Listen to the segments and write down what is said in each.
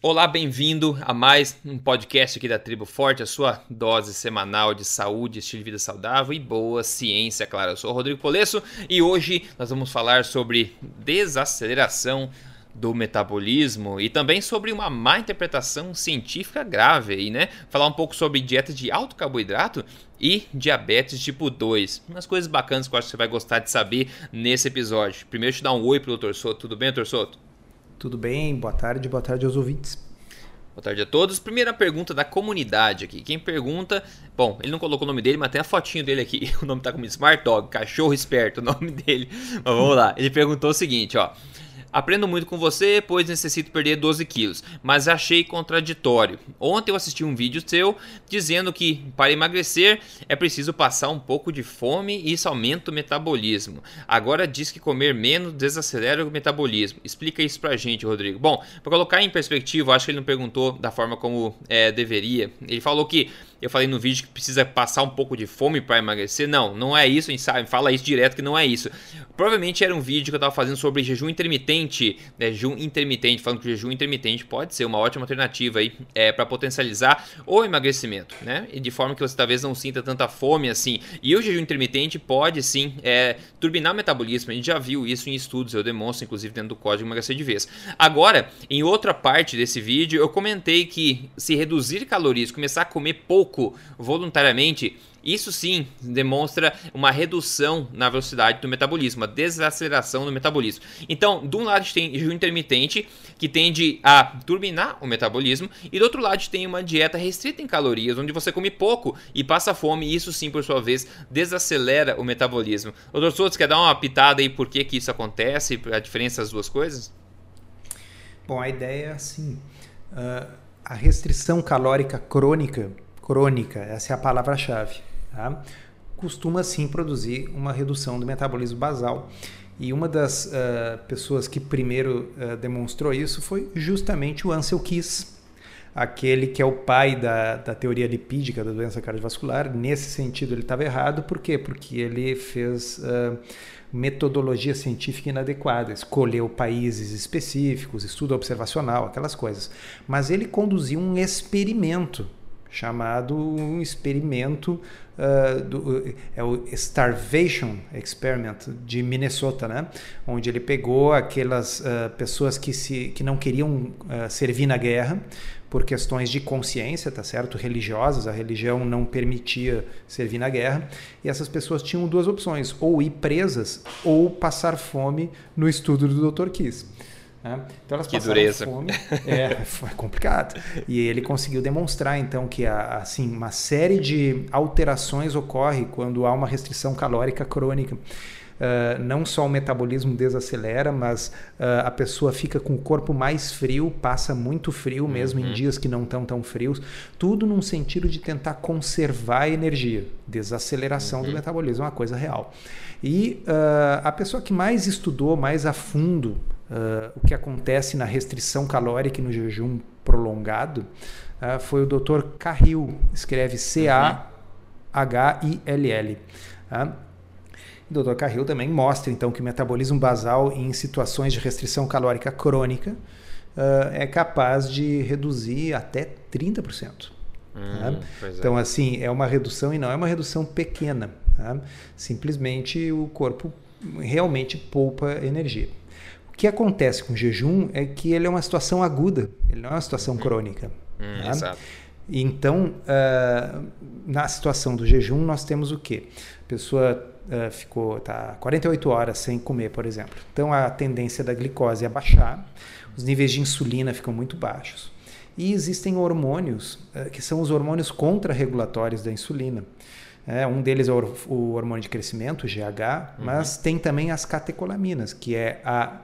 Olá, bem-vindo a mais um podcast aqui da Tribo Forte, a sua dose semanal de saúde, estilo de vida saudável e boa ciência, claro. Eu sou o Rodrigo Polesso e hoje nós vamos falar sobre desaceleração do metabolismo e também sobre uma má interpretação científica grave aí, né? Falar um pouco sobre dieta de alto carboidrato e diabetes tipo 2. Umas coisas bacanas que eu acho que você vai gostar de saber nesse episódio. Primeiro, te dar um oi pro Dr. Soto. Tudo bem, Dr. Soto? Tudo bem? Boa tarde, boa tarde aos ouvintes. Boa tarde a todos. Primeira pergunta da comunidade aqui. Quem pergunta, bom, ele não colocou o nome dele, mas tem a fotinho dele aqui. O nome tá como Smart Dog, cachorro esperto, o nome dele. Mas vamos lá. Ele perguntou o seguinte, ó: Aprendo muito com você, pois necessito perder 12 quilos, mas achei contraditório. Ontem eu assisti um vídeo seu dizendo que para emagrecer é preciso passar um pouco de fome e isso aumenta o metabolismo. Agora diz que comer menos desacelera o metabolismo. Explica isso pra gente, Rodrigo. Bom, para colocar em perspectiva, acho que ele não perguntou da forma como é, deveria. Ele falou que eu falei no vídeo que precisa passar um pouco de fome para emagrecer. Não, não é isso, a gente sabe, fala isso direto que não é isso. Provavelmente era um vídeo que eu estava fazendo sobre jejum intermitente, né? Jejum intermitente, falando que o jejum intermitente pode ser uma ótima alternativa aí é, para potencializar o emagrecimento, né? E de forma que você talvez não sinta tanta fome assim. E o jejum intermitente pode sim é, turbinar o metabolismo. A gente já viu isso em estudos, eu demonstro inclusive dentro do código emagrecer de vez. Agora, em outra parte desse vídeo, eu comentei que se reduzir calorias, começar a comer pouco pouco voluntariamente, isso sim demonstra uma redução na velocidade do metabolismo, uma desaceleração do metabolismo. Então, de um lado a gente tem jejum intermitente, que tende a turbinar o metabolismo, e do outro lado a gente tem uma dieta restrita em calorias, onde você come pouco e passa fome, e isso sim, por sua vez, desacelera o metabolismo. Doutor Souto, quer dar uma pitada aí por que, que isso acontece, a diferença das duas coisas? Bom, a ideia é assim, uh, a restrição calórica crônica crônica, essa é a palavra-chave, tá? costuma sim produzir uma redução do metabolismo basal. E uma das uh, pessoas que primeiro uh, demonstrou isso foi justamente o Ansel Keys, aquele que é o pai da, da teoria lipídica da doença cardiovascular. Nesse sentido, ele estava errado. Por quê? Porque ele fez uh, metodologia científica inadequada, escolheu países específicos, estudo observacional, aquelas coisas. Mas ele conduziu um experimento chamado um experimento uh, do, é o Starvation Experiment de Minnesota, né? onde ele pegou aquelas uh, pessoas que, se, que não queriam uh, servir na guerra por questões de consciência, tá certo? Religiosas, a religião não permitia servir na guerra, e essas pessoas tinham duas opções, ou ir presas ou passar fome no estudo do Dr. Kiss. Né? Então elas que passaram dureza. fome. É, foi complicado. E ele conseguiu demonstrar então que assim uma série de alterações ocorre quando há uma restrição calórica crônica. Uh, não só o metabolismo desacelera, mas uh, a pessoa fica com o corpo mais frio, passa muito frio mesmo uhum. em dias que não estão tão frios, tudo num sentido de tentar conservar a energia, desaceleração uhum. do metabolismo, é uma coisa real. E uh, a pessoa que mais estudou mais a fundo uh, o que acontece na restrição calórica e no jejum prolongado uh, foi o Dr. Carril, escreve C-A-H-I-L-L. O Dr. Carril também mostra então que o metabolismo basal em situações de restrição calórica crônica uh, é capaz de reduzir até 30%. Hum, é. Então, assim, é uma redução e não é uma redução pequena. Tá? Simplesmente o corpo realmente poupa energia que acontece com o jejum é que ele é uma situação aguda, ele não é uma situação uhum. crônica. Hum, tá? Exato. Então, uh, na situação do jejum, nós temos o quê? A pessoa uh, ficou tá, 48 horas sem comer, por exemplo. Então, a tendência da glicose é baixar, os níveis de insulina ficam muito baixos. E existem hormônios, uh, que são os hormônios contra-regulatórios da insulina. É, um deles é o, o hormônio de crescimento, o GH, uhum. mas tem também as catecolaminas, que é a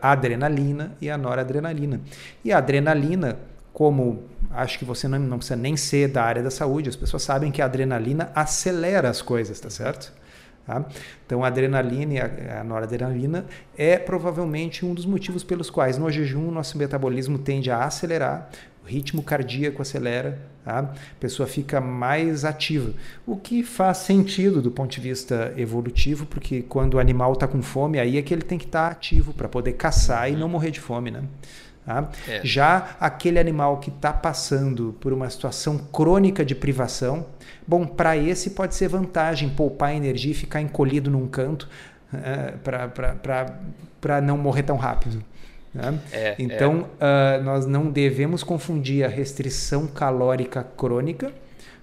a adrenalina e a noradrenalina. E a adrenalina, como acho que você não, não precisa nem ser da área da saúde, as pessoas sabem que a adrenalina acelera as coisas, tá certo? Tá? Então, a adrenalina e a, a noradrenalina é provavelmente um dos motivos pelos quais no jejum nosso metabolismo tende a acelerar, ritmo cardíaco acelera, tá? a pessoa fica mais ativa. O que faz sentido do ponto de vista evolutivo, porque quando o animal está com fome, aí é que ele tem que estar tá ativo para poder caçar e não morrer de fome. Né? Tá? É. Já aquele animal que está passando por uma situação crônica de privação, bom, para esse pode ser vantagem poupar energia e ficar encolhido num canto uh, para não morrer tão rápido. Né? É, então, é. Uh, nós não devemos confundir a restrição calórica crônica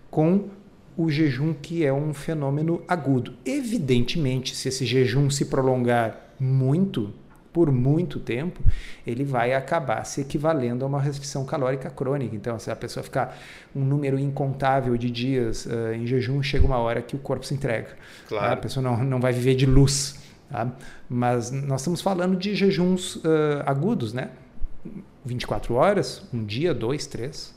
com o jejum que é um fenômeno agudo. Evidentemente, se esse jejum se prolongar muito, por muito tempo, ele vai acabar se equivalendo a uma restrição calórica crônica. Então, se a pessoa ficar um número incontável de dias uh, em jejum, chega uma hora que o corpo se entrega. Claro. Tá? A pessoa não, não vai viver de luz. Tá? Mas nós estamos falando de jejuns uh, agudos, né? 24 horas, um dia, dois, três.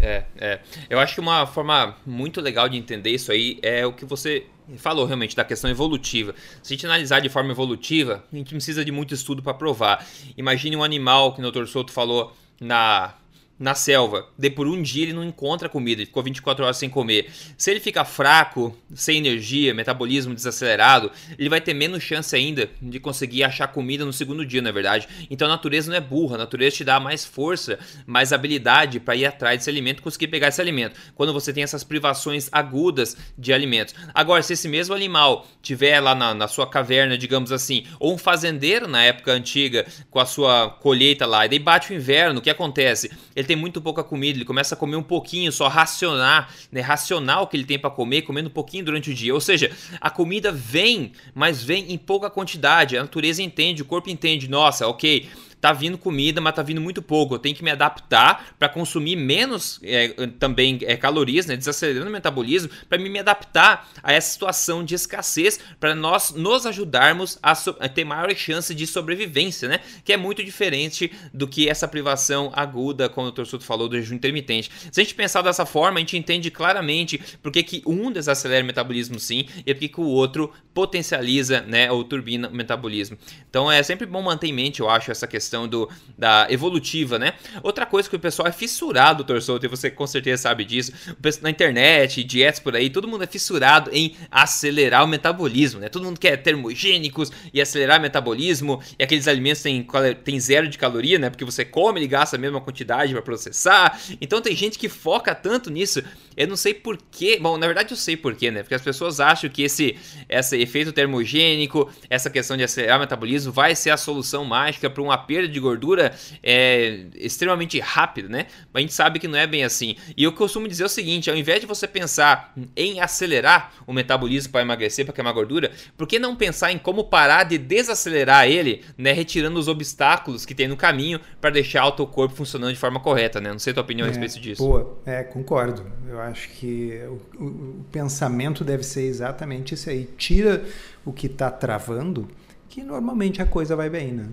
É, é. Eu acho que uma forma muito legal de entender isso aí é o que você falou realmente da questão evolutiva. Se a gente analisar de forma evolutiva, a gente precisa de muito estudo para provar. Imagine um animal que o Dr. Souto falou na na selva, de por um dia ele não encontra comida, ele ficou 24 horas sem comer. Se ele fica fraco, sem energia, metabolismo desacelerado, ele vai ter menos chance ainda de conseguir achar comida no segundo dia, na é verdade. Então a natureza não é burra, a natureza te dá mais força, mais habilidade para ir atrás desse alimento conseguir pegar esse alimento. Quando você tem essas privações agudas de alimentos. Agora, se esse mesmo animal tiver lá na, na sua caverna, digamos assim, ou um fazendeiro na época antiga com a sua colheita lá, e daí bate o inverno, o que acontece? Ele tem muito pouca comida, ele começa a comer um pouquinho, só racionar, né, racionar o que ele tem para comer, comendo um pouquinho durante o dia. Ou seja, a comida vem, mas vem em pouca quantidade. A natureza entende, o corpo entende, nossa, ok, tá vindo comida, mas tá vindo muito pouco. Eu tenho que me adaptar para consumir menos é, também é, calorias, né, desacelerando o metabolismo, para me adaptar a essa situação de escassez, para nós nos ajudarmos a, so a, ter maior chance de sobrevivência, né? Que é muito diferente do que essa privação aguda, como o Dr. Suto falou, do jejum intermitente. Se a gente pensar dessa forma, a gente entende claramente porque que um desacelera o metabolismo sim e porque que o outro potencializa, né, ou turbina o metabolismo. Então é sempre bom manter em mente, eu acho, essa questão questão do, da evolutiva, né? Outra coisa que o pessoal é fissurado, Torçoto, e você com certeza sabe disso, na internet, dietas por aí, todo mundo é fissurado em acelerar o metabolismo, né? Todo mundo quer termogênicos e acelerar o metabolismo, e aqueles alimentos têm, zero de caloria, né? Porque você come e gasta a mesma quantidade para processar. Então tem gente que foca tanto nisso. Eu não sei porquê. Bom, na verdade eu sei porquê, né? Porque as pessoas acham que esse, esse efeito termogênico, essa questão de acelerar o metabolismo, vai ser a solução mágica para um aperto perda de gordura é extremamente rápida, né? Mas a gente sabe que não é bem assim. E eu costumo dizer o seguinte: ao invés de você pensar em acelerar o metabolismo para emagrecer, para queimar gordura, por que não pensar em como parar de desacelerar ele, né? Retirando os obstáculos que tem no caminho para deixar o teu corpo funcionando de forma correta, né? Não sei a tua opinião é, a respeito disso. Boa, é, concordo. Eu acho que o, o, o pensamento deve ser exatamente isso aí. Tira o que está travando, que normalmente a coisa vai bem, né?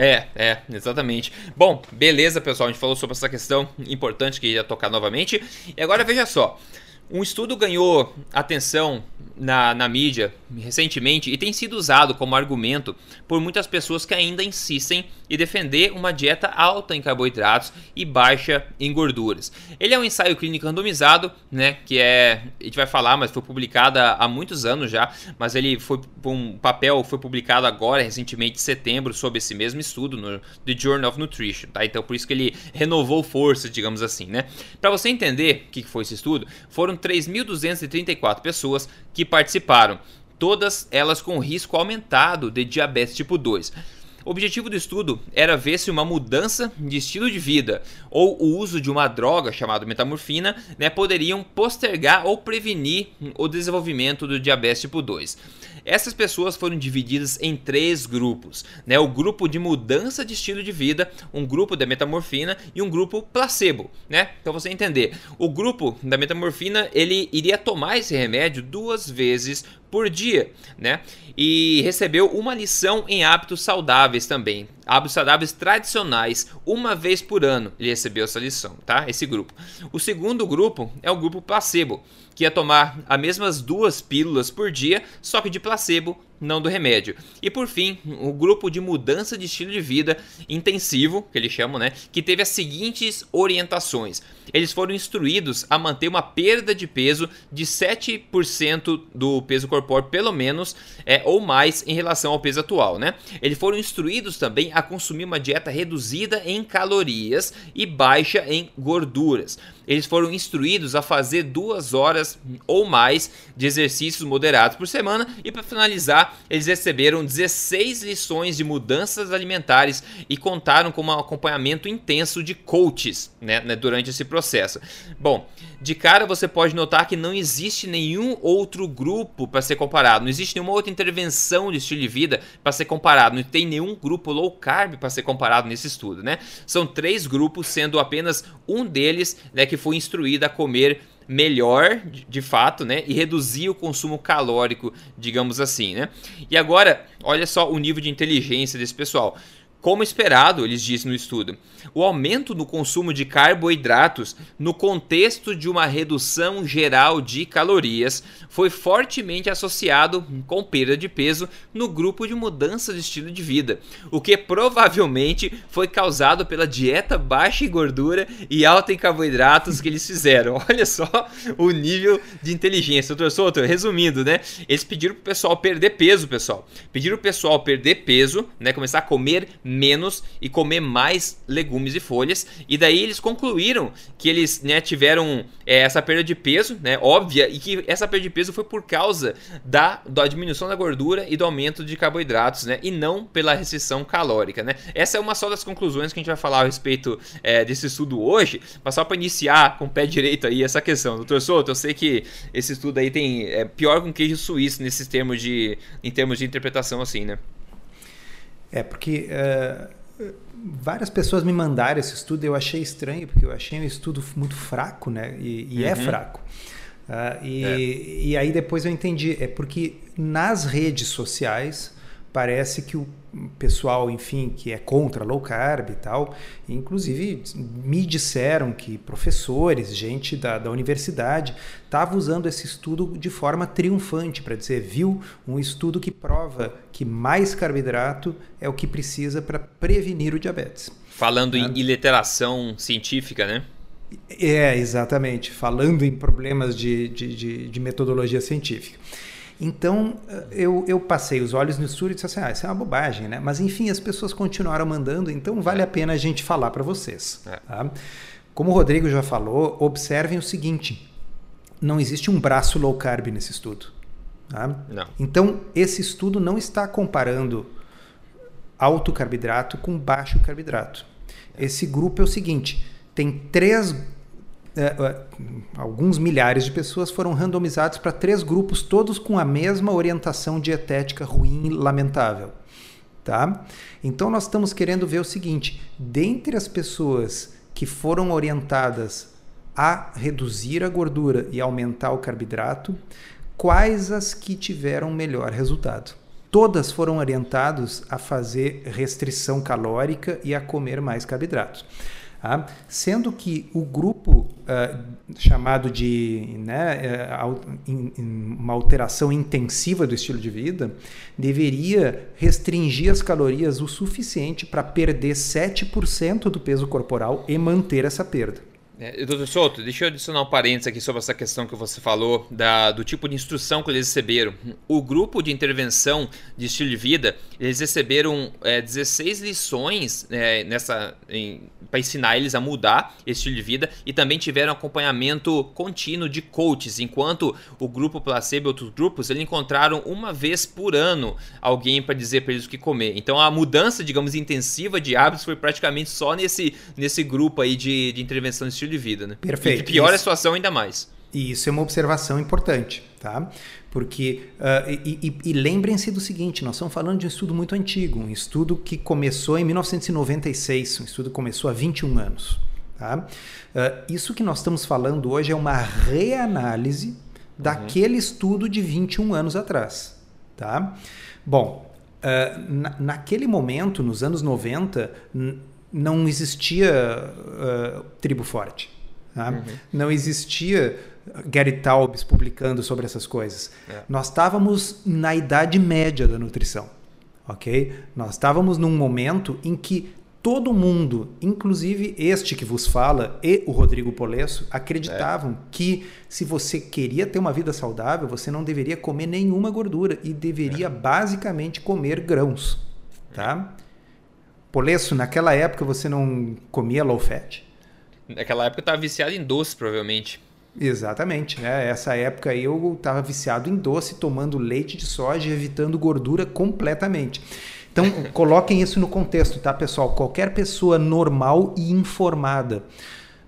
É, é, exatamente. Bom, beleza, pessoal. A gente falou sobre essa questão importante que ia tocar novamente. E agora veja só. Um estudo ganhou atenção na, na mídia recentemente e tem sido usado como argumento por muitas pessoas que ainda insistem em defender uma dieta alta em carboidratos e baixa em gorduras. Ele é um ensaio clínico randomizado, né, que é, a gente vai falar, mas foi publicado há muitos anos já, mas ele foi um papel foi publicado agora recentemente em setembro sobre esse mesmo estudo no The Journal of Nutrition, tá? Então por isso que ele renovou forças, digamos assim, né? Para você entender o que foi esse estudo, foram 3.234 pessoas que participaram, todas elas com risco aumentado de diabetes tipo 2. O objetivo do estudo era ver se uma mudança de estilo de vida ou o uso de uma droga chamada metamorfina né, poderiam postergar ou prevenir o desenvolvimento do diabetes tipo 2. Essas pessoas foram divididas em três grupos, né? O grupo de mudança de estilo de vida, um grupo da metamorfina e um grupo placebo, né? Então você entender, o grupo da metamorfina ele iria tomar esse remédio duas vezes por dia, né? E recebeu uma lição em hábitos saudáveis também. Hábitos saudáveis tradicionais, uma vez por ano ele recebeu essa lição, tá? Esse grupo. O segundo grupo é o grupo placebo, que ia tomar as mesmas duas pílulas por dia, só que de placebo não do remédio. E por fim, o grupo de mudança de estilo de vida intensivo, que eles chamam, né, que teve as seguintes orientações. Eles foram instruídos a manter uma perda de peso de 7% do peso corpóreo, pelo menos, é, ou mais em relação ao peso atual, né? Eles foram instruídos também a consumir uma dieta reduzida em calorias e baixa em gorduras eles foram instruídos a fazer duas horas ou mais de exercícios moderados por semana e para finalizar eles receberam 16 lições de mudanças alimentares e contaram com um acompanhamento intenso de coaches né, né, durante esse processo. Bom, de cara você pode notar que não existe nenhum outro grupo para ser comparado, não existe nenhuma outra intervenção de estilo de vida para ser comparado, não tem nenhum grupo low carb para ser comparado nesse estudo, né? São três grupos, sendo apenas um deles né, que foi instruído a comer melhor, de fato, né, e reduzir o consumo calórico, digamos assim, né? E agora, olha só o nível de inteligência desse pessoal. Como esperado, eles dizem no estudo, o aumento no consumo de carboidratos no contexto de uma redução geral de calorias foi fortemente associado com perda de peso no grupo de mudança de estilo de vida, o que provavelmente foi causado pela dieta baixa em gordura e alta em carboidratos que eles fizeram. Olha só o nível de inteligência. Doutor Souto, resumindo, né? Eles pediram pro pessoal perder peso, pessoal. Pediram pro pessoal perder peso, né? Começar a comer menos e comer mais legumes e folhas. E daí eles concluíram que eles né, tiveram é, essa perda de peso, né, óbvia, e que essa perda de peso foi por causa da, da diminuição da gordura e do aumento de carboidratos, né, e não pela restrição calórica. Né. Essa é uma só das conclusões que a gente vai falar a respeito é, desse estudo hoje, mas só para iniciar com o pé direito aí essa questão. Doutor Souto, eu sei que esse estudo aí tem é pior um queijo suíço nesses termos de, em termos de interpretação assim, né? É, porque uh, várias pessoas me mandaram esse estudo e eu achei estranho, porque eu achei um estudo muito fraco, né? E, e é uhum. é fraco. Uh, e, é. e aí depois eu entendi, é porque nas redes sociais parece que o pessoal, enfim, que é contra low carb e tal, inclusive me disseram que professores, gente da, da universidade, estava usando esse estudo de forma triunfante para dizer, viu, um estudo que prova que mais carboidrato é o que precisa para prevenir o diabetes. Falando é. em iliteração científica, né? É, exatamente. Falando em problemas de, de, de, de metodologia científica. Então, eu, eu passei os olhos no estudo e disse assim, ah, isso é uma bobagem, né? Mas, enfim, as pessoas continuaram mandando, então vale a pena a gente falar para vocês. É. Tá? Como o Rodrigo já falou, observem o seguinte, não existe um braço low carb nesse estudo. Tá? Não. Então, esse estudo não está comparando alto carboidrato com baixo carboidrato. Esse grupo é o seguinte, tem três é, é, alguns milhares de pessoas foram randomizados para três grupos, todos com a mesma orientação dietética ruim e lamentável. Tá? Então nós estamos querendo ver o seguinte: dentre as pessoas que foram orientadas a reduzir a gordura e aumentar o carboidrato, quais as que tiveram melhor resultado? Todas foram orientados a fazer restrição calórica e a comer mais carboidratos. Tá? Sendo que o grupo uh, chamado de né, uh, uma alteração intensiva do estilo de vida deveria restringir as calorias o suficiente para perder 7% do peso corporal e manter essa perda. É, doutor Souto, deixa eu adicionar um parênteses aqui sobre essa questão que você falou da, do tipo de instrução que eles receberam. O grupo de intervenção de estilo de vida, eles receberam é, 16 lições é, nessa para ensinar eles a mudar esse estilo de vida e também tiveram acompanhamento contínuo de coaches, enquanto o grupo placebo e outros grupos eles encontraram uma vez por ano alguém para dizer para eles o que comer. Então a mudança, digamos, intensiva de hábitos foi praticamente só nesse, nesse grupo aí de, de intervenção de estilo de vida, né? Perfeito. E que piora isso, a situação ainda mais. E isso é uma observação importante, tá? Porque, uh, e, e, e lembrem-se do seguinte, nós estamos falando de um estudo muito antigo, um estudo que começou em 1996, um estudo que começou há 21 anos. Tá? Uh, isso que nós estamos falando hoje é uma reanálise daquele uhum. estudo de 21 anos atrás. Tá? Bom, uh, na, naquele momento, nos anos 90, não existia tribo forte. Tá? Uhum. Não existia Gary Taubes publicando sobre essas coisas. É. Nós estávamos na idade média da nutrição, ok? Nós estávamos num momento em que todo mundo, inclusive este que vos fala e o Rodrigo Polesso, acreditavam é. que se você queria ter uma vida saudável, você não deveria comer nenhuma gordura e deveria é. basicamente comer grãos, tá? Polesso, naquela época você não comia low fat? Naquela época eu estava viciado em doce, provavelmente. Exatamente. Né? Essa época eu estava viciado em doce, tomando leite de soja e evitando gordura completamente. Então, coloquem isso no contexto, tá, pessoal? Qualquer pessoa normal e informada.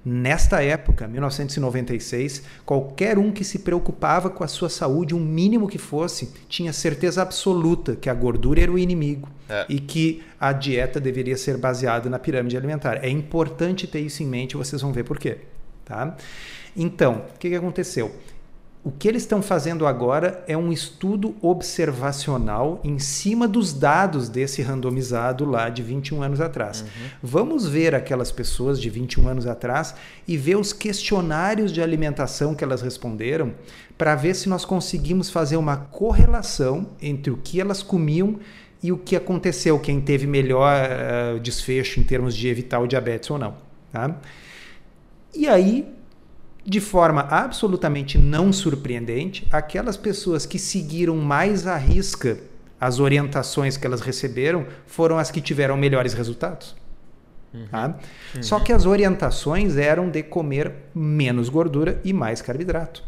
Nesta época, 1996, qualquer um que se preocupava com a sua saúde, um mínimo que fosse, tinha certeza absoluta que a gordura era o inimigo é. e que a dieta deveria ser baseada na pirâmide alimentar. É importante ter isso em mente, vocês vão ver por quê. Tá? Então, o que, que aconteceu? O que eles estão fazendo agora é um estudo observacional em cima dos dados desse randomizado lá de 21 anos atrás. Uhum. Vamos ver aquelas pessoas de 21 anos atrás e ver os questionários de alimentação que elas responderam para ver se nós conseguimos fazer uma correlação entre o que elas comiam e o que aconteceu, quem teve melhor uh, desfecho em termos de evitar o diabetes ou não. Tá? E aí de forma absolutamente não surpreendente, aquelas pessoas que seguiram mais à risca as orientações que elas receberam foram as que tiveram melhores resultados. Uhum. Tá? Uhum. Só que as orientações eram de comer menos gordura e mais carboidrato.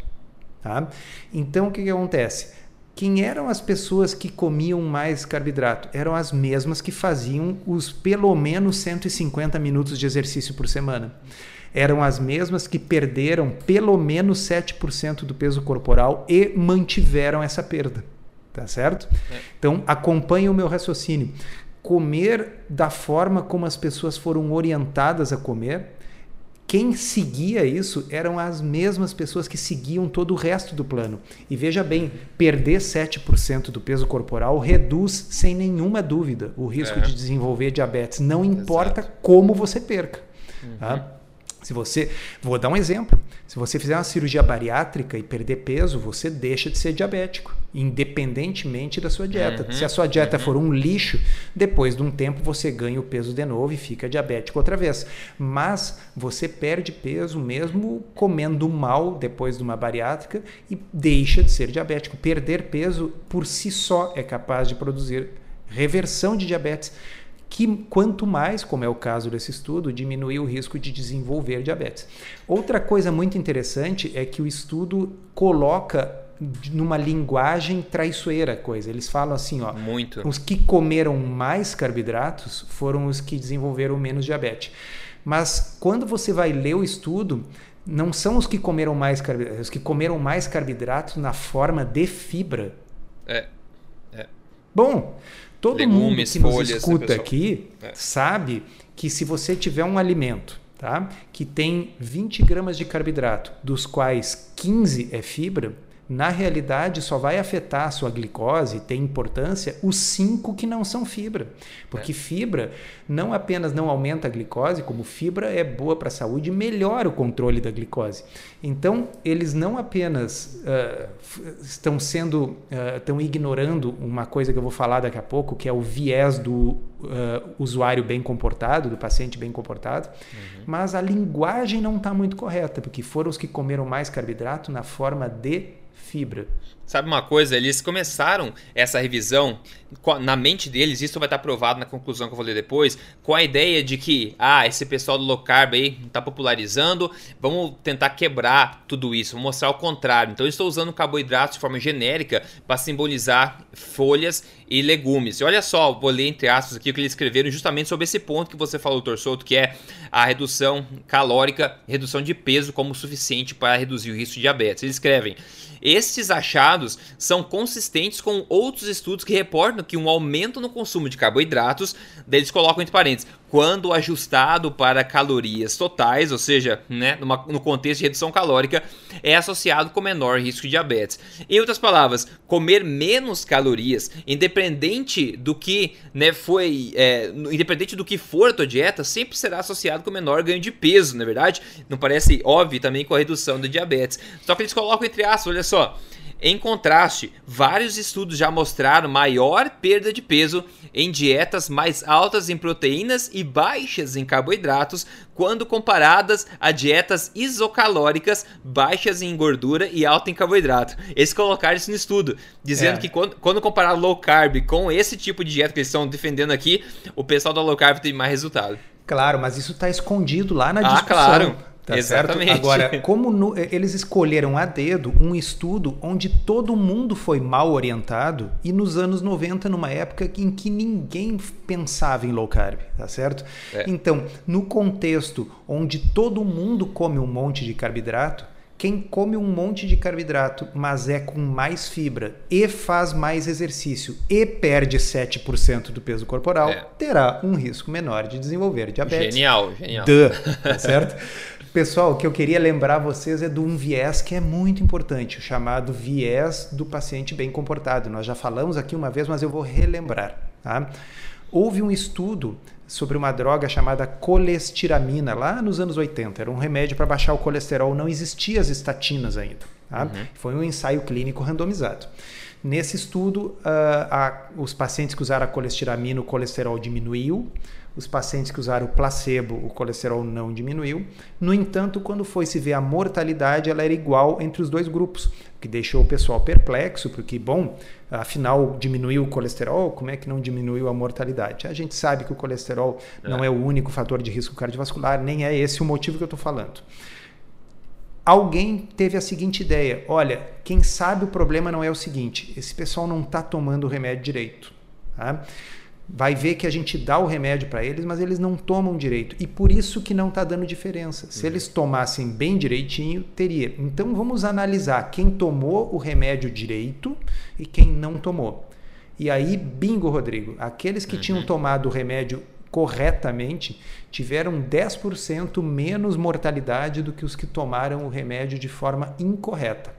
Tá? Então o que, que acontece? Quem eram as pessoas que comiam mais carboidrato? Eram as mesmas que faziam os pelo menos 150 minutos de exercício por semana eram as mesmas que perderam pelo menos 7% do peso corporal e mantiveram essa perda. Tá certo? É. Então, acompanhe o meu raciocínio. Comer da forma como as pessoas foram orientadas a comer, quem seguia isso eram as mesmas pessoas que seguiam todo o resto do plano. E veja bem, perder 7% do peso corporal reduz sem nenhuma dúvida o risco é. de desenvolver diabetes. Não importa Exato. como você perca. Uhum. Tá? Se você, vou dar um exemplo. Se você fizer uma cirurgia bariátrica e perder peso, você deixa de ser diabético, independentemente da sua dieta. Uhum, Se a sua dieta uhum. for um lixo, depois de um tempo você ganha o peso de novo e fica diabético outra vez. Mas você perde peso mesmo comendo mal depois de uma bariátrica e deixa de ser diabético. Perder peso por si só é capaz de produzir reversão de diabetes que quanto mais, como é o caso desse estudo, diminuir o risco de desenvolver diabetes. Outra coisa muito interessante é que o estudo coloca numa linguagem traiçoeira coisa. Eles falam assim, ó, muito. os que comeram mais carboidratos foram os que desenvolveram menos diabetes. Mas quando você vai ler o estudo, não são os que comeram mais carboidratos, os que comeram mais carboidratos na forma de fibra. É. é. Bom, Todo Legumes, mundo que nos escuta aqui é. sabe que se você tiver um alimento tá, que tem 20 gramas de carboidrato, dos quais 15 é fibra, na realidade só vai afetar a sua glicose, tem importância, os cinco que não são fibra. Porque é. fibra não apenas não aumenta a glicose, como fibra é boa para a saúde e melhora o controle da glicose. Então, eles não apenas uh, estão sendo, uh, estão ignorando uma coisa que eu vou falar daqui a pouco, que é o viés do uh, usuário bem comportado, do paciente bem comportado, uhum. mas a linguagem não está muito correta, porque foram os que comeram mais carboidrato na forma de fibra. Sabe uma coisa? Eles começaram essa revisão na mente deles, isso vai estar provado na conclusão que eu vou ler depois, com a ideia de que, ah, esse pessoal do low carb aí está popularizando, vamos tentar quebrar tudo isso, mostrar o contrário. Então, eu estou usando carboidratos de forma genérica para simbolizar folhas e legumes. E olha só, vou ler entre aspas aqui o que eles escreveram justamente sobre esse ponto que você falou, Torçoto, que é a redução calórica, redução de peso como suficiente para reduzir o risco de diabetes. Eles escrevem: estes achados são consistentes com outros estudos que reportam que um aumento no consumo de carboidratos, eles colocam entre parênteses, quando ajustado para calorias totais, ou seja, né, numa, no contexto de redução calórica, é associado com menor risco de diabetes. Em outras palavras, comer menos calorias, independente do que né, foi, é, independente do que for a tua dieta, sempre será associado com menor ganho de peso, na é verdade. Não parece óbvio também com a redução da diabetes. Só que eles colocam entre aspas, olha só. Em contraste, vários estudos já mostraram maior perda de peso em dietas mais altas em proteínas e baixas em carboidratos quando comparadas a dietas isocalóricas baixas em gordura e alta em carboidrato. Eles colocaram isso no estudo, dizendo é. que quando, quando comparar low carb com esse tipo de dieta que eles estão defendendo aqui, o pessoal da low carb tem mais resultado. Claro, mas isso está escondido lá na ah, discussão. Claro. Tá Exatamente. Certo? Agora, como no, eles escolheram a dedo um estudo onde todo mundo foi mal orientado e nos anos 90, numa época em que ninguém pensava em low carb, tá certo? É. Então, no contexto onde todo mundo come um monte de carboidrato, quem come um monte de carboidrato, mas é com mais fibra e faz mais exercício e perde 7% do peso corporal, é. terá um risco menor de desenvolver diabetes. Genial, genial. Duh, tá certo? Pessoal, o que eu queria lembrar vocês é de um viés que é muito importante, o chamado viés do paciente bem comportado. Nós já falamos aqui uma vez, mas eu vou relembrar. Tá? Houve um estudo sobre uma droga chamada colestiramina, lá nos anos 80. Era um remédio para baixar o colesterol, não existiam as estatinas ainda. Tá? Uhum. Foi um ensaio clínico randomizado. Nesse estudo, uh, a, os pacientes que usaram a colestiramina, o colesterol diminuiu. Os pacientes que usaram o placebo, o colesterol não diminuiu. No entanto, quando foi se ver a mortalidade, ela era igual entre os dois grupos, o que deixou o pessoal perplexo, porque, bom, afinal diminuiu o colesterol, como é que não diminuiu a mortalidade? A gente sabe que o colesterol é. não é o único fator de risco cardiovascular, nem é esse o motivo que eu estou falando. Alguém teve a seguinte ideia: olha, quem sabe o problema não é o seguinte, esse pessoal não está tomando o remédio direito. Tá? Vai ver que a gente dá o remédio para eles, mas eles não tomam direito. E por isso que não está dando diferença. Se uhum. eles tomassem bem direitinho, teria. Então vamos analisar quem tomou o remédio direito e quem não tomou. E aí, bingo, Rodrigo. Aqueles que uhum. tinham tomado o remédio corretamente tiveram 10% menos mortalidade do que os que tomaram o remédio de forma incorreta.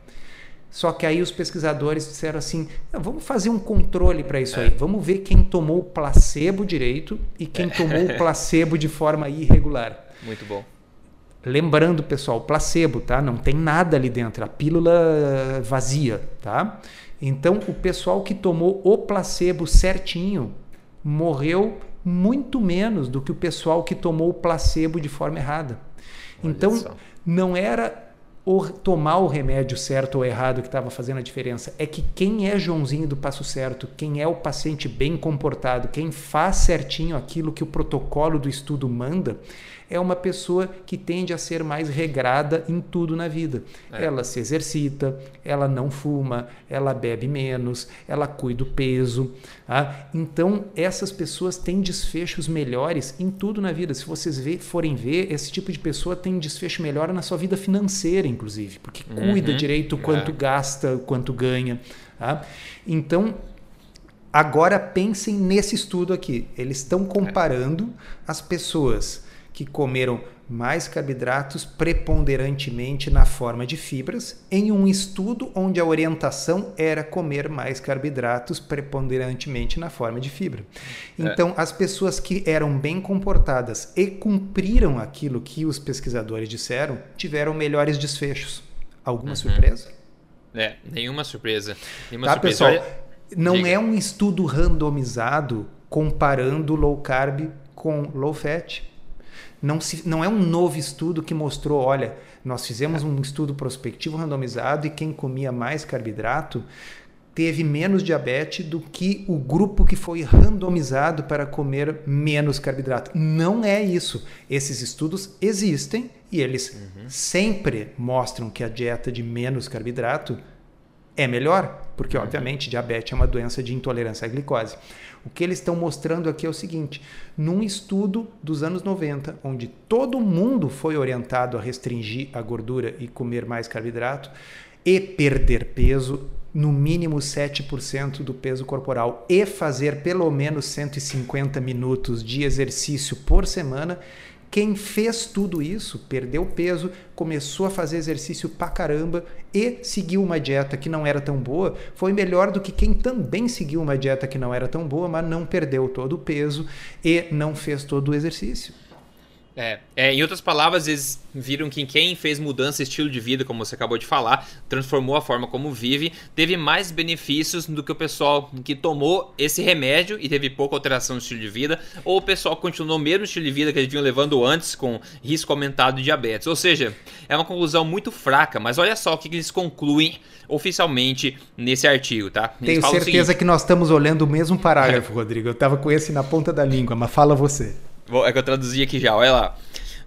Só que aí os pesquisadores disseram assim: vamos fazer um controle para isso é. aí. Vamos ver quem tomou o placebo direito e quem é. tomou o placebo de forma irregular. Muito bom. Lembrando, pessoal, placebo, tá? Não tem nada ali dentro, a pílula vazia, tá? Então, o pessoal que tomou o placebo certinho morreu muito menos do que o pessoal que tomou o placebo de forma errada. Olha então, só. não era ou tomar o remédio certo ou errado que estava fazendo a diferença. É que quem é Joãozinho do passo certo, quem é o paciente bem comportado, quem faz certinho aquilo que o protocolo do estudo manda, é uma pessoa que tende a ser mais regrada em tudo na vida. É. Ela se exercita, ela não fuma, ela bebe menos, ela cuida do peso. Tá? Então, essas pessoas têm desfechos melhores em tudo na vida. Se vocês forem ver, esse tipo de pessoa tem desfecho melhor na sua vida financeira, inclusive, porque uhum. cuida direito quanto é. gasta, quanto ganha. Tá? Então, Agora pensem nesse estudo aqui. Eles estão comparando as pessoas que comeram mais carboidratos preponderantemente na forma de fibras, em um estudo onde a orientação era comer mais carboidratos preponderantemente na forma de fibra. É. Então, é. as pessoas que eram bem comportadas e cumpriram aquilo que os pesquisadores disseram, tiveram melhores desfechos. Alguma uhum. surpresa? É, nenhuma surpresa. Nenhuma tá, surpresa. pessoal? Não Diga. é um estudo randomizado comparando low carb com low fat. Não, se, não é um novo estudo que mostrou, olha, nós fizemos um estudo prospectivo randomizado e quem comia mais carboidrato teve menos diabetes do que o grupo que foi randomizado para comer menos carboidrato. Não é isso. Esses estudos existem e eles uhum. sempre mostram que a dieta de menos carboidrato é melhor, porque uhum. obviamente diabetes é uma doença de intolerância à glicose. O que eles estão mostrando aqui é o seguinte: num estudo dos anos 90, onde todo mundo foi orientado a restringir a gordura e comer mais carboidrato e perder peso, no mínimo 7% do peso corporal e fazer pelo menos 150 minutos de exercício por semana, quem fez tudo isso, perdeu peso, começou a fazer exercício pra caramba e seguiu uma dieta que não era tão boa, foi melhor do que quem também seguiu uma dieta que não era tão boa, mas não perdeu todo o peso e não fez todo o exercício. É, é, em outras palavras, eles viram que quem fez mudança de estilo de vida, como você acabou de falar, transformou a forma como vive, teve mais benefícios do que o pessoal que tomou esse remédio e teve pouca alteração no estilo de vida, ou o pessoal continuou o mesmo estilo de vida que eles vinham levando antes, com risco aumentado de diabetes. Ou seja, é uma conclusão muito fraca, mas olha só o que eles concluem oficialmente nesse artigo, tá? Eles Tenho certeza que nós estamos olhando o mesmo parágrafo, Rodrigo. Eu estava com esse na ponta da língua, mas fala você. É que eu traduzi aqui já, olha lá.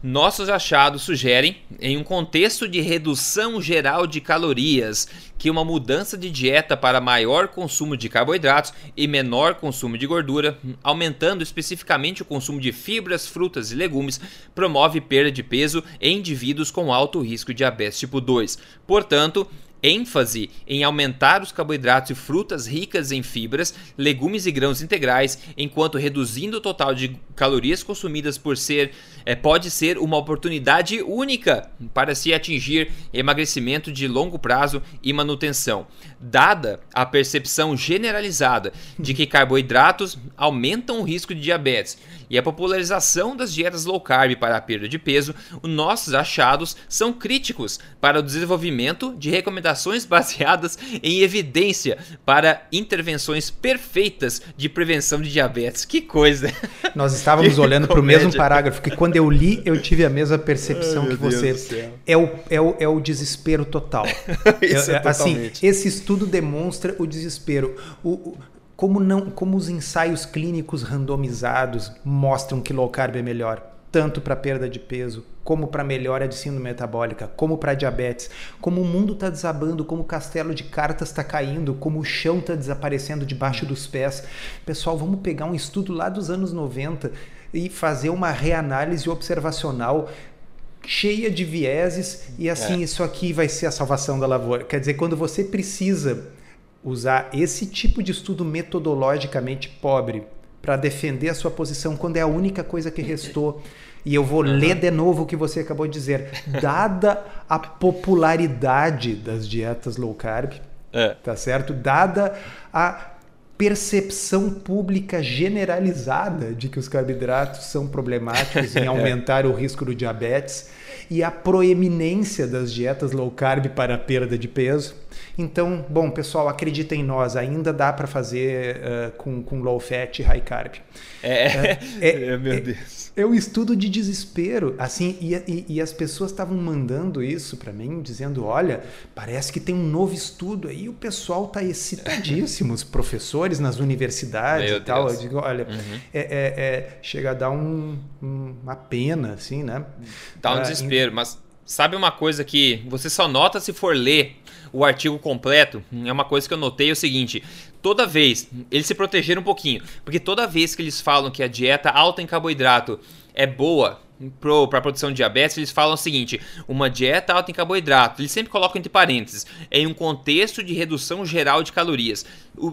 Nossos achados sugerem, em um contexto de redução geral de calorias, que uma mudança de dieta para maior consumo de carboidratos e menor consumo de gordura, aumentando especificamente o consumo de fibras, frutas e legumes, promove perda de peso em indivíduos com alto risco de diabetes tipo 2. Portanto, ênfase em aumentar os carboidratos e frutas ricas em fibras, legumes e grãos integrais, enquanto reduzindo o total de calorias consumidas por ser é, pode ser uma oportunidade única para se atingir emagrecimento de longo prazo e manutenção, dada a percepção generalizada de que carboidratos aumentam o risco de diabetes e a popularização das dietas low carb para a perda de peso, os nossos achados são críticos para o desenvolvimento de recomendações baseadas em evidência para intervenções perfeitas de prevenção de diabetes. Que coisa! Nós estávamos olhando para o mesmo parágrafo que quando eu li eu tive a mesma percepção Ai, que você. É o, é, o, é o desespero total. Isso é, é, assim, esse estudo demonstra o desespero. O, o como, não, como os ensaios clínicos randomizados mostram que low carb é melhor, tanto para perda de peso, como para melhora de síndrome metabólica, como para diabetes, como o mundo está desabando, como o castelo de cartas está caindo, como o chão está desaparecendo debaixo dos pés. Pessoal, vamos pegar um estudo lá dos anos 90 e fazer uma reanálise observacional cheia de vieses e assim é. isso aqui vai ser a salvação da lavoura. Quer dizer, quando você precisa usar esse tipo de estudo metodologicamente pobre para defender a sua posição quando é a única coisa que restou. E eu vou uhum. ler de novo o que você acabou de dizer. Dada a popularidade das dietas low carb, é. tá certo? Dada a percepção pública generalizada de que os carboidratos são problemáticos em aumentar o risco do diabetes e a proeminência das dietas low carb para a perda de peso então, bom, pessoal, acredita em nós, ainda dá para fazer uh, com, com low fat e high carb. É, é, é, é meu Deus. É, um estudo de desespero, assim, e, e, e as pessoas estavam mandando isso para mim, dizendo, olha, parece que tem um novo estudo aí, o pessoal está excitadíssimo, os professores nas universidades meu e tal. Eu digo, olha, uhum. é, é, é, chega a dar um, um, uma pena, assim, né? Dá um uh, desespero, mas sabe uma coisa que você só nota se for ler o artigo completo, é uma coisa que eu notei é o seguinte: toda vez, eles se protegeram um pouquinho, porque toda vez que eles falam que a dieta alta em carboidrato é boa para a produção de diabetes, eles falam o seguinte: uma dieta alta em carboidrato, eles sempre colocam entre parênteses, em um contexto de redução geral de calorias.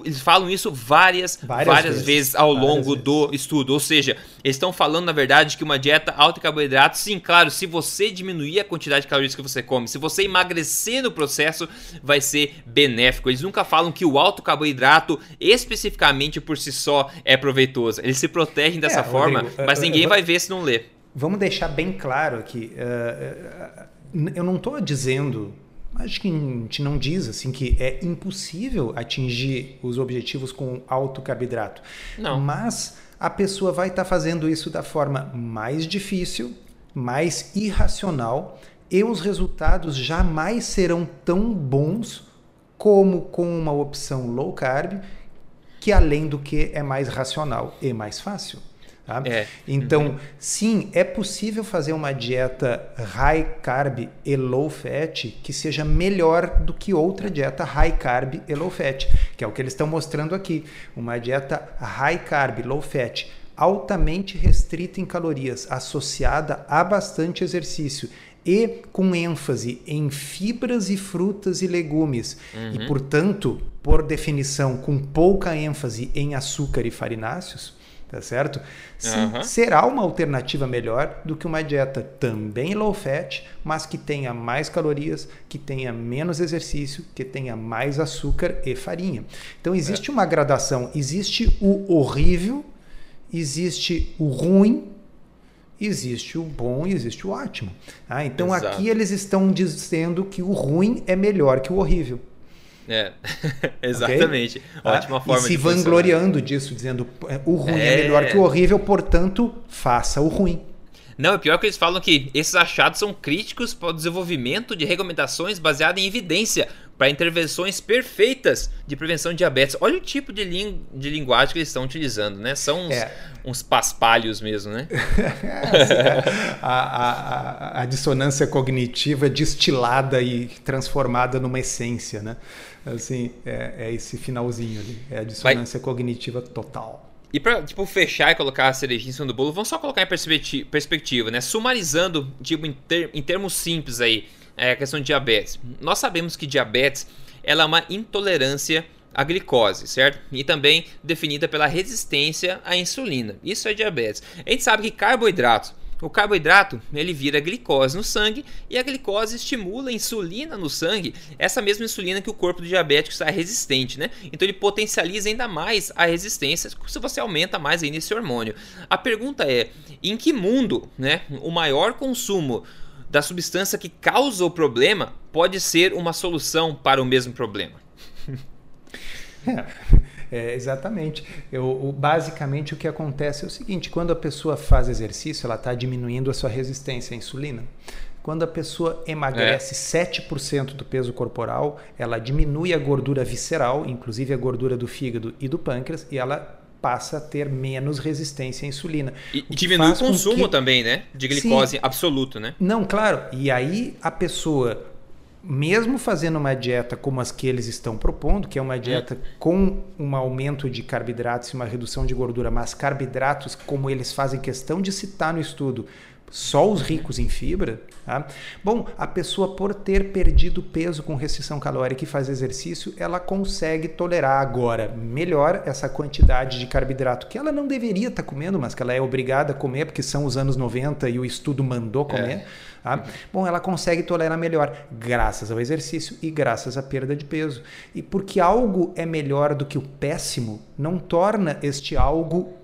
Eles falam isso várias, várias, várias vezes, vezes, ao várias longo vezes. do estudo. Ou seja, eles estão falando, na verdade, que uma dieta alta em carboidrato, sim, claro, se você diminuir a quantidade de calorias que você come, se você emagrecer no processo, vai ser benéfico. Eles nunca falam que o alto carboidrato, especificamente por si só, é proveitoso. Eles se protegem dessa é, forma, Rodrigo, mas ninguém vai ver se não ler vamos deixar bem claro aqui. Uh, eu não estou dizendo, acho que a gente não diz assim que é impossível atingir os objetivos com alto carboidrato. Não. Mas a pessoa vai estar tá fazendo isso da forma mais difícil, mais irracional e os resultados jamais serão tão bons como com uma opção low carb, que além do que é mais racional e mais fácil. Tá? É. Então, uhum. sim, é possível fazer uma dieta high carb e low fat que seja melhor do que outra dieta high carb e low fat, que é o que eles estão mostrando aqui. Uma dieta high carb, low fat altamente restrita em calorias, associada a bastante exercício e com ênfase em fibras e frutas e legumes, uhum. e portanto, por definição, com pouca ênfase em açúcar e farináceos, tá certo? Uhum. Será uma alternativa melhor do que uma dieta também low fat, mas que tenha mais calorias, que tenha menos exercício, que tenha mais açúcar e farinha. Então existe é. uma gradação, existe o horrível, existe o ruim existe o bom e existe o ótimo. Ah, então Exato. aqui eles estão dizendo que o ruim é melhor que o horrível. É, exatamente. Okay? Ótima ah, forma e se vangloriando disso, dizendo é, o ruim é... é melhor que o horrível, portanto, faça o ruim. Não, é pior que eles falam que esses achados são críticos para o desenvolvimento de regulamentações baseadas em evidência para intervenções perfeitas de prevenção de diabetes. Olha o tipo de, de linguagem que eles estão utilizando, né? São uns, é. uns paspalhos mesmo, né? a, a, a, a, dissonância cognitiva destilada e transformada numa essência, né? Assim, é, é esse finalzinho ali. É a dissonância Vai. cognitiva total. E pra, tipo, fechar e colocar a cerejinha em cima do bolo, vamos só colocar em perspectiva, perspectiva né? Sumarizando, tipo, em, ter, em termos simples aí, é a questão de diabetes. Nós sabemos que diabetes ela é uma intolerância à glicose, certo? E também definida pela resistência à insulina. Isso é diabetes. A gente sabe que carboidratos o carboidrato ele vira glicose no sangue e a glicose estimula a insulina no sangue, essa mesma insulina que o corpo do diabético está resistente, né? Então ele potencializa ainda mais a resistência se você aumenta mais ainda esse hormônio. A pergunta é: em que mundo, né, o maior consumo da substância que causa o problema pode ser uma solução para o mesmo problema? É. Exatamente. Eu, o, basicamente o que acontece é o seguinte: quando a pessoa faz exercício, ela está diminuindo a sua resistência à insulina. Quando a pessoa emagrece é. 7% do peso corporal, ela diminui a gordura visceral, inclusive a gordura do fígado e do pâncreas, e ela passa a ter menos resistência à insulina. E, e diminui o consumo que... também, né? De glicose Sim. absoluto, né? Não, claro. E aí a pessoa mesmo fazendo uma dieta como as que eles estão propondo, que é uma dieta com um aumento de carboidratos e uma redução de gordura, mas carboidratos, como eles fazem questão de citar no estudo, só os ricos em fibra. Tá? Bom, a pessoa, por ter perdido peso com restrição calórica e faz exercício, ela consegue tolerar agora melhor essa quantidade de carboidrato que ela não deveria estar tá comendo, mas que ela é obrigada a comer, porque são os anos 90 e o estudo mandou comer. É. Tá? Bom, ela consegue tolerar melhor graças ao exercício e graças à perda de peso. E porque algo é melhor do que o péssimo, não torna este algo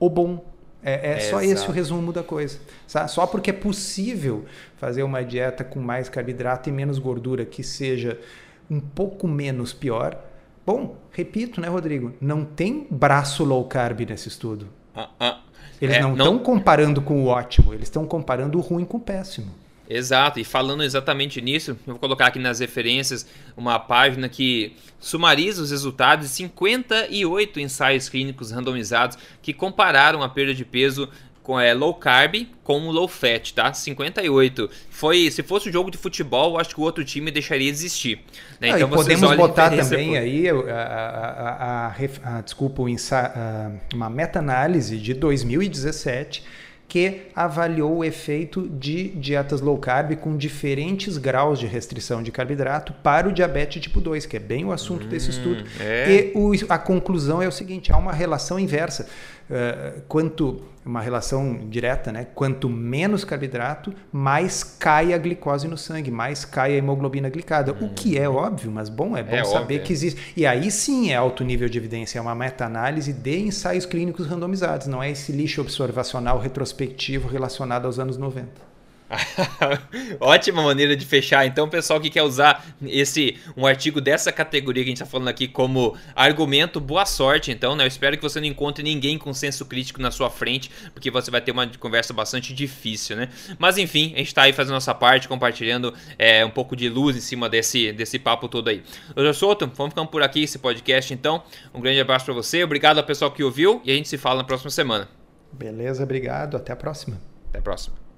o bom. É, é só esse o resumo da coisa. Sabe? Só porque é possível fazer uma dieta com mais carboidrato e menos gordura que seja um pouco menos pior. Bom, repito, né, Rodrigo? Não tem braço low carb nesse estudo. Ah, ah. Eles é, não estão comparando com o ótimo, eles estão comparando o ruim com o péssimo. Exato, e falando exatamente nisso, eu vou colocar aqui nas referências uma página que sumariza os resultados de 58 ensaios clínicos randomizados que compararam a perda de peso com é, low carb com low fat, tá? 58. Foi, se fosse um jogo de futebol, acho que o outro time deixaria de existir. Né? então podemos botar também por... aí a, a, a, a desculpa, uma meta-análise de 2017 que avaliou o efeito de dietas low carb com diferentes graus de restrição de carboidrato para o diabetes tipo 2, que é bem o assunto hum, desse estudo. É. E o, a conclusão é o seguinte: há uma relação inversa. Uh, quanto uma relação direta, né? Quanto menos carboidrato, mais cai a glicose no sangue, mais cai a hemoglobina glicada. Hum. O que é óbvio, mas bom, é bom é saber óbvio. que existe. E aí sim é alto nível de evidência, é uma meta-análise de ensaios clínicos randomizados, não é esse lixo observacional retrospectivo relacionado aos anos 90. Ótima maneira de fechar. Então, pessoal que quer usar esse um artigo dessa categoria que a gente está falando aqui como argumento, boa sorte. Então, né? Eu espero que você não encontre ninguém com senso crítico na sua frente, porque você vai ter uma conversa bastante difícil, né? Mas enfim, a gente está aí fazendo nossa parte, compartilhando é, um pouco de luz em cima desse, desse papo todo aí. Eu Souto, vamos ficando por aqui esse podcast. Então, um grande abraço para você, obrigado ao pessoal que ouviu e a gente se fala na próxima semana. Beleza, obrigado. Até a próxima. Até a próxima.